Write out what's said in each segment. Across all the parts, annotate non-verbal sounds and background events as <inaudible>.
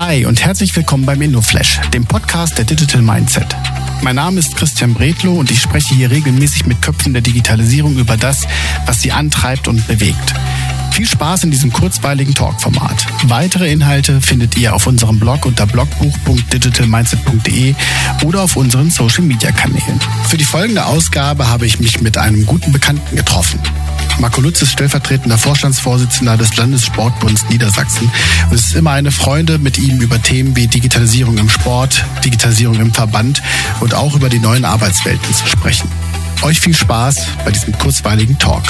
Hi und herzlich willkommen beim InnoFlash, dem Podcast der Digital Mindset. Mein Name ist Christian Bredlow und ich spreche hier regelmäßig mit Köpfen der Digitalisierung über das, was sie antreibt und bewegt. Viel Spaß in diesem kurzweiligen Talkformat. Weitere Inhalte findet ihr auf unserem Blog unter blogbuch.digitalmindset.de oder auf unseren Social Media Kanälen. Für die folgende Ausgabe habe ich mich mit einem guten Bekannten getroffen. Marco Lutz ist stellvertretender Vorstandsvorsitzender des Landessportbunds Niedersachsen. Es ist immer eine Freude, mit ihm über Themen wie Digitalisierung im Sport, Digitalisierung im Verband und auch über die neuen Arbeitswelten zu sprechen. Euch viel Spaß bei diesem kurzweiligen Talk.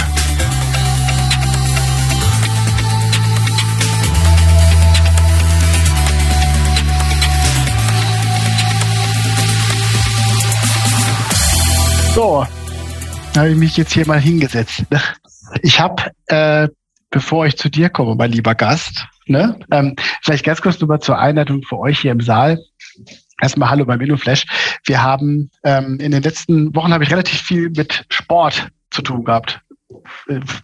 So, habe ich mich jetzt hier mal hingesetzt. Ich habe, äh, bevor ich zu dir komme, mein lieber Gast, ne, ähm, vielleicht ganz kurz nur mal zur Einleitung für euch hier im Saal. Erstmal Hallo beim InnoFlash. Wir haben ähm, in den letzten Wochen habe ich relativ viel mit Sport zu tun gehabt.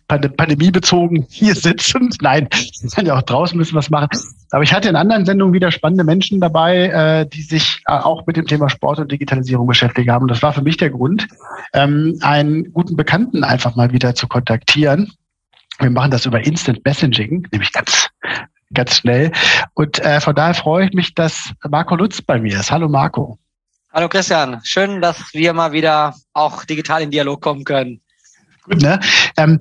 Pandemie bezogen hier sitzen. <laughs> Nein, wir kann ja auch draußen müssen was machen. Aber ich hatte in anderen Sendungen wieder spannende Menschen dabei, äh, die sich äh, auch mit dem Thema Sport und Digitalisierung beschäftigt haben. Und das war für mich der Grund, ähm, einen guten Bekannten einfach mal wieder zu kontaktieren. Wir machen das über Instant Messaging, nämlich ganz ganz schnell. Und äh, von daher freue ich mich, dass Marco Lutz bei mir ist. Hallo Marco. Hallo Christian, schön, dass wir mal wieder auch digital in Dialog kommen können. Ne? Ähm,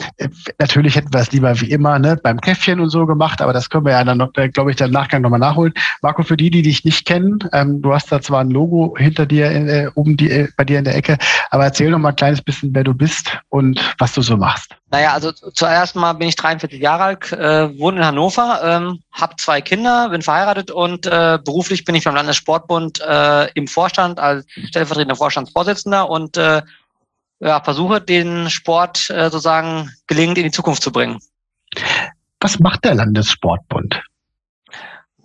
natürlich hätten wir es lieber wie immer ne, beim Käffchen und so gemacht, aber das können wir ja dann äh, glaube ich, dann im Nachgang nochmal nachholen. Marco, für die, die dich nicht kennen, ähm, du hast da zwar ein Logo hinter dir, äh, oben die, äh, bei dir in der Ecke, aber erzähl noch ein kleines bisschen, wer du bist und was du so machst. Naja, also zuerst mal bin ich 43 Jahre alt, äh, wohne in Hannover, ähm, habe zwei Kinder, bin verheiratet und äh, beruflich bin ich beim Landessportbund äh, im Vorstand als stellvertretender Vorstandsvorsitzender und äh, ja, versuche, den Sport äh, sozusagen gelingend in die Zukunft zu bringen. Was macht der Landessportbund?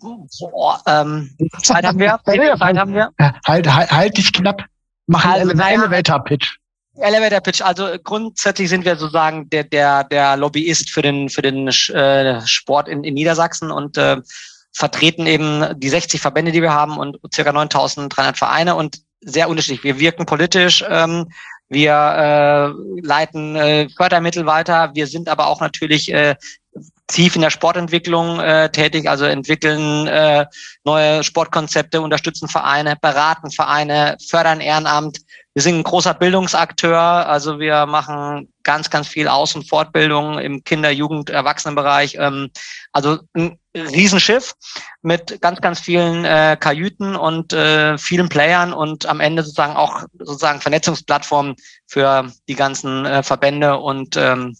Boah, ähm, Zeit haben wir. <laughs> Zeit haben wir. Halt, halt, halt dich knapp. Mach einen also, Elevator-Pitch. Elevator Pitch. Also grundsätzlich sind wir sozusagen der der der Lobbyist für den für den äh, Sport in, in Niedersachsen und äh, vertreten eben die 60 Verbände, die wir haben und circa 9.300 Vereine und sehr unterschiedlich. Wir wirken politisch, ähm, wir äh, leiten äh, Fördermittel weiter. Wir sind aber auch natürlich äh, tief in der Sportentwicklung äh, tätig, also entwickeln äh, neue Sportkonzepte, unterstützen Vereine, beraten Vereine, fördern Ehrenamt. Wir sind ein großer Bildungsakteur, also wir machen ganz, ganz viel Aus- und Fortbildung im Kinder-, Jugend-, Erwachsenenbereich. Ähm, also ein Riesenschiff mit ganz, ganz vielen äh, Kajüten und äh, vielen Playern und am Ende sozusagen auch sozusagen Vernetzungsplattformen für die ganzen äh, Verbände und ähm,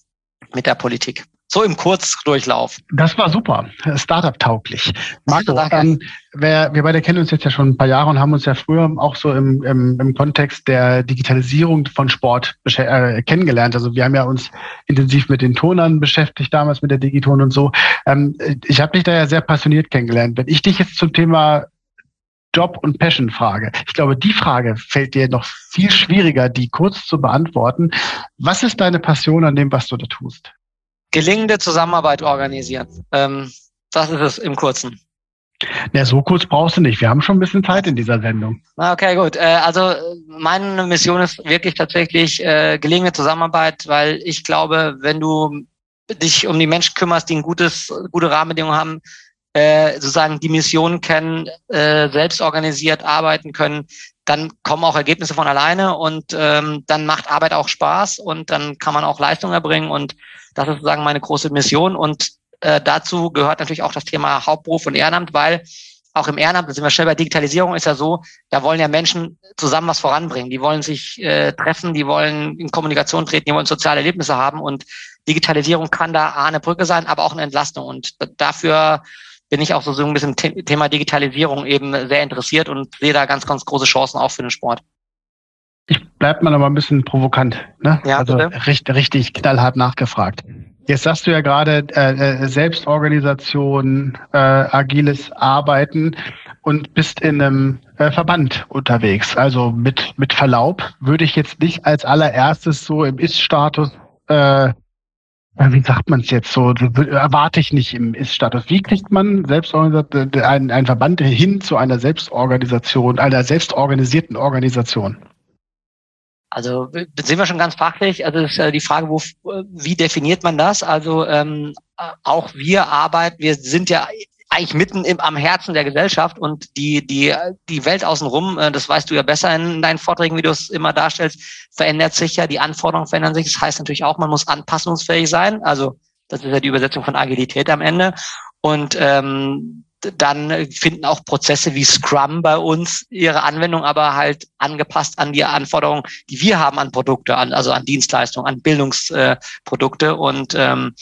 mit der Politik. So im Kurzdurchlauf. Das war super, Startup-tauglich. Marco, ähm, wir, wir beide kennen uns jetzt ja schon ein paar Jahre und haben uns ja früher auch so im, im, im Kontext der Digitalisierung von Sport äh, kennengelernt. Also wir haben ja uns intensiv mit den Tonern beschäftigt, damals mit der Digiton und so. Ähm, ich habe dich da ja sehr passioniert kennengelernt. Wenn ich dich jetzt zum Thema Job und Passion frage. Ich glaube, die Frage fällt dir noch viel schwieriger, die kurz zu beantworten. Was ist deine Passion an dem, was du da tust? Gelingende Zusammenarbeit organisieren. Ähm, das ist es im Kurzen. Ja, so kurz brauchst du nicht. Wir haben schon ein bisschen Zeit in dieser Sendung. Okay, gut. Äh, also meine Mission ist wirklich tatsächlich äh, gelingende Zusammenarbeit, weil ich glaube, wenn du dich um die Menschen kümmerst, die ein gutes, gute Rahmenbedingungen haben, äh, sozusagen die Mission kennen, äh, selbst organisiert arbeiten können, dann kommen auch Ergebnisse von alleine und ähm, dann macht Arbeit auch Spaß und dann kann man auch Leistung erbringen und das ist sozusagen meine große Mission und äh, dazu gehört natürlich auch das Thema Hauptberuf und Ehrenamt, weil auch im Ehrenamt, da sind wir schnell bei Digitalisierung, ist ja so, da wollen ja Menschen zusammen was voranbringen. Die wollen sich äh, treffen, die wollen in Kommunikation treten, die wollen soziale Erlebnisse haben und Digitalisierung kann da A, eine Brücke sein, aber auch eine Entlastung. Und dafür bin ich auch so, ein bisschen Thema Digitalisierung eben sehr interessiert und sehe da ganz, ganz große Chancen auch für den Sport. Ich bleib mal noch mal ein bisschen provokant, ne? Ja, also richtig, richtig knallhart nachgefragt. Jetzt sagst du ja gerade äh, äh, Selbstorganisation, äh, agiles Arbeiten und bist in einem äh, Verband unterwegs. Also mit mit Verlaub würde ich jetzt nicht als allererstes so im Ist-Status äh, wie sagt man es jetzt so, erwarte ich nicht im Ist-Status. Wie kriegt man äh, einen, einen Verband hin zu einer Selbstorganisation, einer selbstorganisierten Organisation? Also sind wir schon ganz fachlich. Also ist äh, die Frage, wo, wie definiert man das? Also ähm, auch wir arbeiten, wir sind ja eigentlich mitten im, am Herzen der Gesellschaft und die, die, die Welt außenrum, äh, das weißt du ja besser in deinen Vorträgen, wie du es immer darstellst, verändert sich ja, die Anforderungen verändern sich. Das heißt natürlich auch, man muss anpassungsfähig sein. Also das ist ja die Übersetzung von Agilität am Ende. Und ähm, dann finden auch Prozesse wie Scrum bei uns ihre Anwendung, aber halt angepasst an die Anforderungen, die wir haben an Produkte, an, also an Dienstleistungen, an Bildungsprodukte. Äh, und ähm,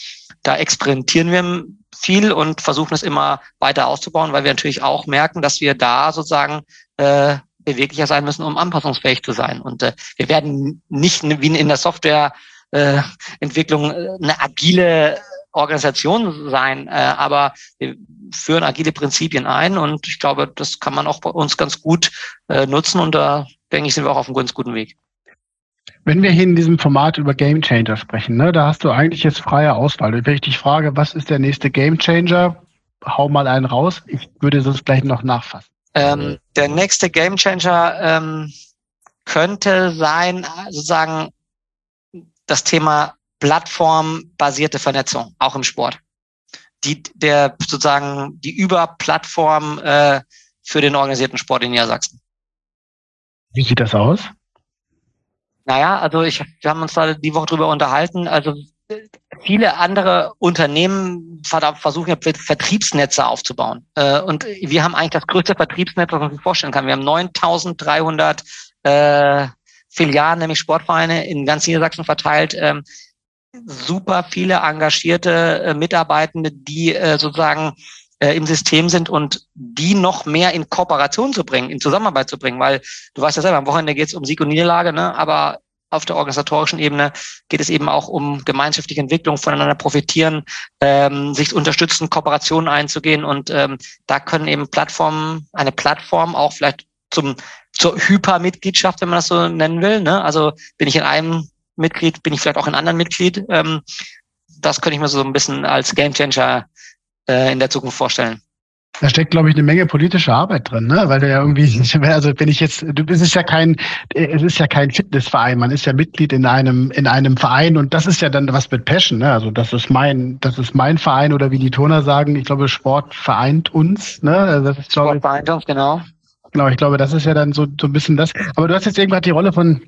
da experimentieren wir viel und versuchen es immer weiter auszubauen, weil wir natürlich auch merken, dass wir da sozusagen äh, beweglicher sein müssen, um anpassungsfähig zu sein. Und äh, wir werden nicht wie in der Softwareentwicklung äh, eine agile Organisation sein, äh, aber wir führen agile Prinzipien ein und ich glaube, das kann man auch bei uns ganz gut äh, nutzen und da denke ich, sind wir auch auf einem ganz guten Weg. Wenn wir hier in diesem Format über Game Changer sprechen, ne, da hast du eigentlich jetzt freie Auswahl. Wenn ich dich frage, was ist der nächste Game Changer, hau mal einen raus. Ich würde sonst gleich noch nachfassen. Ähm, der nächste Game Changer ähm, könnte sein, sozusagen das Thema plattformbasierte Vernetzung, auch im Sport. Die, der sozusagen die Überplattform äh, für den organisierten Sport in Niedersachsen. Wie sieht das aus? Naja, also ich, wir haben uns da die Woche drüber unterhalten. Also viele andere Unternehmen versuchen ja Vertriebsnetze aufzubauen. Äh, und wir haben eigentlich das größte Vertriebsnetz, was man sich vorstellen kann. Wir haben 9300 äh, Filialen, nämlich Sportvereine in ganz Niedersachsen verteilt. Ähm, super viele engagierte äh, Mitarbeitende, die äh, sozusagen äh, im System sind und die noch mehr in Kooperation zu bringen, in Zusammenarbeit zu bringen, weil du weißt ja selber, am Wochenende geht es um Sieg und Niederlage, ne? aber auf der organisatorischen Ebene geht es eben auch um gemeinschaftliche Entwicklung, voneinander profitieren, ähm, sich unterstützen, Kooperationen einzugehen und ähm, da können eben Plattformen, eine Plattform auch vielleicht zum zur Hypermitgliedschaft, wenn man das so nennen will. Ne? Also bin ich in einem Mitglied, bin ich vielleicht auch in anderen Mitglied. Ähm, das könnte ich mir so ein bisschen als Gamechanger äh, in der Zukunft vorstellen. Da steckt, glaube ich, eine Menge politische Arbeit drin, ne? Weil du ja irgendwie, <laughs> also wenn ich jetzt, du bist ja kein, es ist ja kein Fitnessverein, man ist ja Mitglied in einem, in einem Verein und das ist ja dann was mit Passion, ne? Also das ist mein, das ist mein Verein oder wie die Toner sagen, ich glaube, Sport vereint uns, ne? Also das ist, Sport vereint uns, genau. Genau, ich glaube, das ist ja dann so, so ein bisschen das. Aber du hast jetzt irgendwann die Rolle von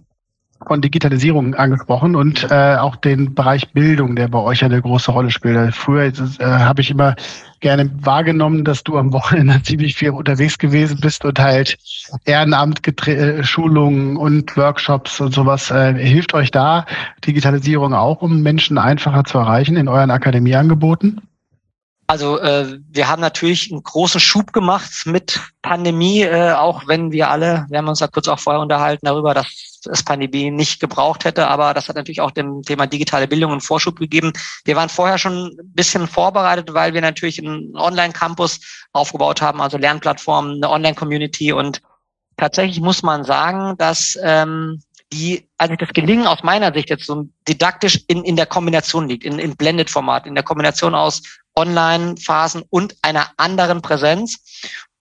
von Digitalisierung angesprochen und äh, auch den Bereich Bildung, der bei euch eine große Rolle spielt. Früher äh, habe ich immer gerne wahrgenommen, dass du am Wochenende <laughs> ziemlich viel unterwegs gewesen bist und halt Ehrenamt, äh, Schulungen und Workshops und sowas. Äh, hilft euch da Digitalisierung auch, um Menschen einfacher zu erreichen in euren Akademieangeboten? Also äh, wir haben natürlich einen großen Schub gemacht mit Pandemie, äh, auch wenn wir alle, wir haben uns ja kurz auch vorher unterhalten darüber, dass es Pandemie nicht gebraucht hätte. Aber das hat natürlich auch dem Thema digitale Bildung einen Vorschub gegeben. Wir waren vorher schon ein bisschen vorbereitet, weil wir natürlich einen Online-Campus aufgebaut haben, also Lernplattformen, eine Online-Community. Und tatsächlich muss man sagen, dass ähm, die, also das Gelingen aus meiner Sicht jetzt so didaktisch in, in der Kombination liegt, in, in Blended-Format, in der Kombination aus Online-Phasen und einer anderen Präsenz.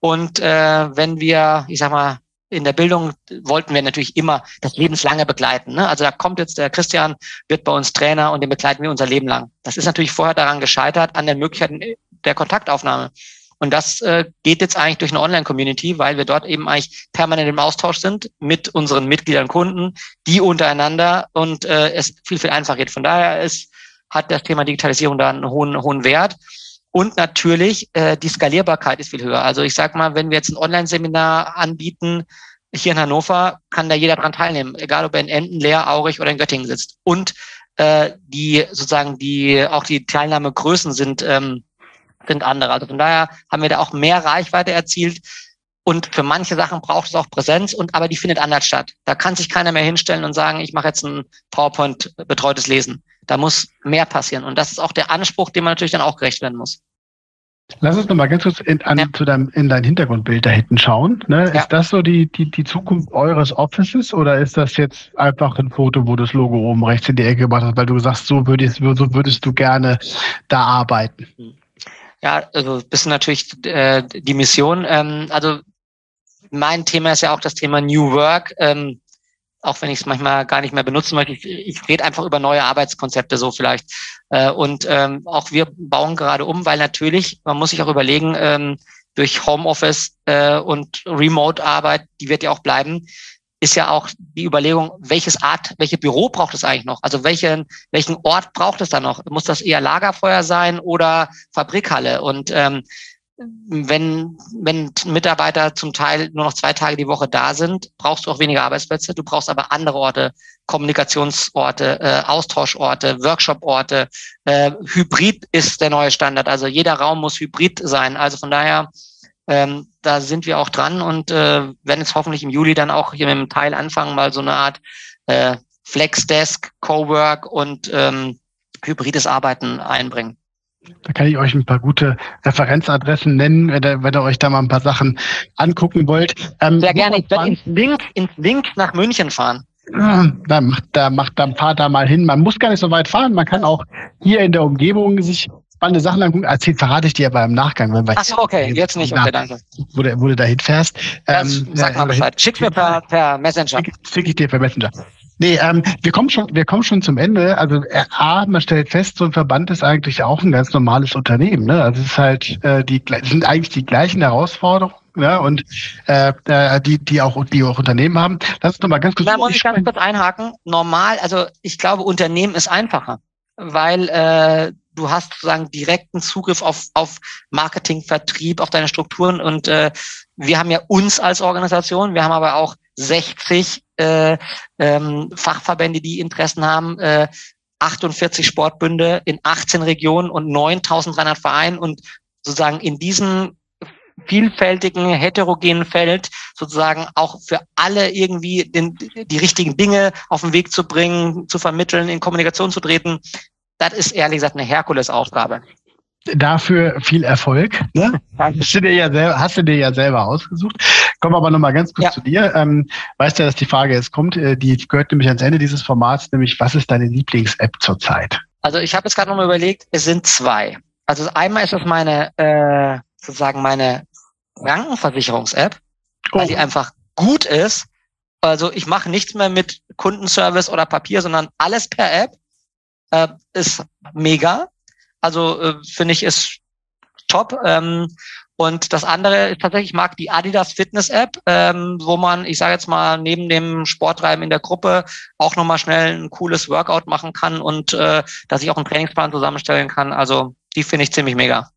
Und äh, wenn wir, ich sag mal, in der Bildung wollten wir natürlich immer das lebenslange begleiten. Ne? Also da kommt jetzt der Christian, wird bei uns Trainer und den begleiten wir unser Leben lang. Das ist natürlich vorher daran gescheitert, an den Möglichkeiten der Kontaktaufnahme. Und das äh, geht jetzt eigentlich durch eine Online-Community, weil wir dort eben eigentlich permanent im Austausch sind mit unseren Mitgliedern, Kunden, die untereinander und äh, es viel, viel einfacher geht. Von daher ist, hat das Thema Digitalisierung da einen hohen, hohen Wert. Und natürlich, äh, die Skalierbarkeit ist viel höher. Also ich sage mal, wenn wir jetzt ein Online-Seminar anbieten, hier in Hannover, kann da jeder dran teilnehmen, egal ob er in Enden, Leer, Aurich oder in Göttingen sitzt. Und äh, die sozusagen die auch die Teilnahmegrößen sind ähm, sind andere. Also von daher haben wir da auch mehr Reichweite erzielt. Und für manche Sachen braucht es auch Präsenz, und aber die findet anders statt. Da kann sich keiner mehr hinstellen und sagen, ich mache jetzt ein PowerPoint betreutes Lesen. Da muss mehr passieren. Und das ist auch der Anspruch, dem man natürlich dann auch gerecht werden muss. Lass uns noch mal ganz kurz in, an, ja. zu deinem, in dein Hintergrundbild da hinten schauen. Ne? Ja. Ist das so die, die, die Zukunft eures Offices oder ist das jetzt einfach ein Foto, wo das Logo oben rechts in die Ecke gemacht hast, weil du sagst, so würdest, so würdest du gerne da arbeiten? Ja, also das ist natürlich äh, die Mission. Ähm, also mein Thema ist ja auch das Thema New Work. Ähm, auch wenn ich es manchmal gar nicht mehr benutzen möchte. Ich, ich rede einfach über neue Arbeitskonzepte so vielleicht. Äh, und ähm, auch wir bauen gerade um, weil natürlich, man muss sich auch überlegen, ähm, durch Homeoffice äh, und Remote-Arbeit, die wird ja auch bleiben, ist ja auch die Überlegung, welches Art, welche Büro braucht es eigentlich noch? Also welchen, welchen Ort braucht es da noch? Muss das eher Lagerfeuer sein oder Fabrikhalle? Und ähm, wenn, wenn Mitarbeiter zum Teil nur noch zwei Tage die Woche da sind, brauchst du auch weniger Arbeitsplätze. Du brauchst aber andere Orte, Kommunikationsorte, äh, Austauschorte, Workshoporte. Äh, Hybrid ist der neue Standard. Also jeder Raum muss hybrid sein. Also von daher, ähm, da sind wir auch dran und äh, werden jetzt hoffentlich im Juli dann auch hier mit dem Teil anfangen, mal so eine Art äh, Flexdesk, Cowork und ähm, hybrides Arbeiten einbringen. Da kann ich euch ein paar gute Referenzadressen nennen, wenn ihr, wenn ihr euch da mal ein paar Sachen angucken wollt. Ähm, Sehr gerne. Ich werde ins Link, ins Link nach München fahren. Da macht, da macht, da fahrt da mal hin. Man muss gar nicht so weit fahren. Man kann auch hier in der Umgebung sich spannende Sachen angucken. Erzählt, verrate ich dir aber im Nachgang. Wenn Ach so, okay. Jetzt nicht. Okay, danke. Wo du, wo du dahin fährst. Ähm, sag mal Bescheid. Schick mir per, per Messenger. Schick, schick ich dir per Messenger. Nee, ähm, wir kommen schon, wir kommen schon zum Ende. Also äh, A, man stellt fest, so ein Verband ist eigentlich auch ein ganz normales Unternehmen. Ne? Also es ist halt äh, die sind eigentlich die gleichen Herausforderungen. Ja, und äh, äh, die, die auch, die auch Unternehmen haben. Lass uns noch mal ganz kurz. Da muss ich ganz kurz einhaken. Normal, also ich glaube, Unternehmen ist einfacher, weil äh, du hast sozusagen direkten Zugriff auf, auf Marketing, Vertrieb, auf deine Strukturen und äh, wir haben ja uns als Organisation, wir haben aber auch 60 äh, ähm, Fachverbände, die Interessen haben, äh, 48 Sportbünde in 18 Regionen und 9.300 Vereinen und sozusagen in diesem vielfältigen, heterogenen Feld sozusagen auch für alle irgendwie den, die richtigen Dinge auf den Weg zu bringen, zu vermitteln, in Kommunikation zu treten. Das ist ehrlich gesagt eine Herkulesaufgabe dafür viel Erfolg. Ne? Hast, du dir ja selber, hast du dir ja selber ausgesucht. Kommen wir aber nochmal ganz kurz ja. zu dir. Ähm, weißt ja, dass die Frage jetzt kommt, äh, die gehört nämlich ans Ende dieses Formats, nämlich was ist deine Lieblings-App zurzeit? Also ich habe jetzt gerade nochmal überlegt, es sind zwei. Also einmal ist das meine, äh, sozusagen meine Krankenversicherungs-App, oh. weil die einfach gut ist. Also ich mache nichts mehr mit Kundenservice oder Papier, sondern alles per App. Äh, ist mega. Also äh, finde ich ist top. Ähm, und das andere ist tatsächlich, ich mag die Adidas Fitness App, ähm, wo man, ich sage jetzt mal, neben dem Sporttreiben in der Gruppe auch nochmal schnell ein cooles Workout machen kann und äh, dass ich auch einen Trainingsplan zusammenstellen kann. Also die finde ich ziemlich mega.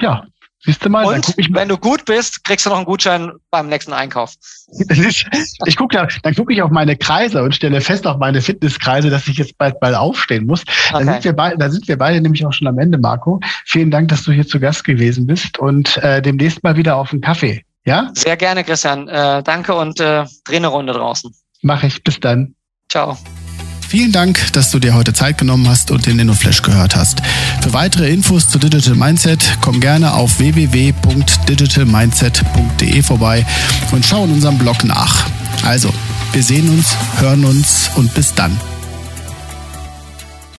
Ja, Siehst du mal, und guck ich wenn du gut bist, kriegst du noch einen Gutschein beim nächsten Einkauf. <laughs> ich gucke da, dann gucke ich auf meine Kreise und stelle fest auf meine Fitnesskreise, dass ich jetzt bald mal aufstehen muss. Okay. Da, sind wir beide, da sind wir beide nämlich auch schon am Ende, Marco. Vielen Dank, dass du hier zu Gast gewesen bist und äh, demnächst mal wieder auf einen Kaffee. Ja? Sehr gerne, Christian. Äh, danke und äh, dreh eine Runde draußen. Mach ich. Bis dann. Ciao. Vielen Dank, dass du dir heute Zeit genommen hast und den InnoFlash gehört hast. Für weitere Infos zu Digital Mindset komm gerne auf www.digitalmindset.de vorbei und schau in unserem Blog nach. Also, wir sehen uns, hören uns und bis dann.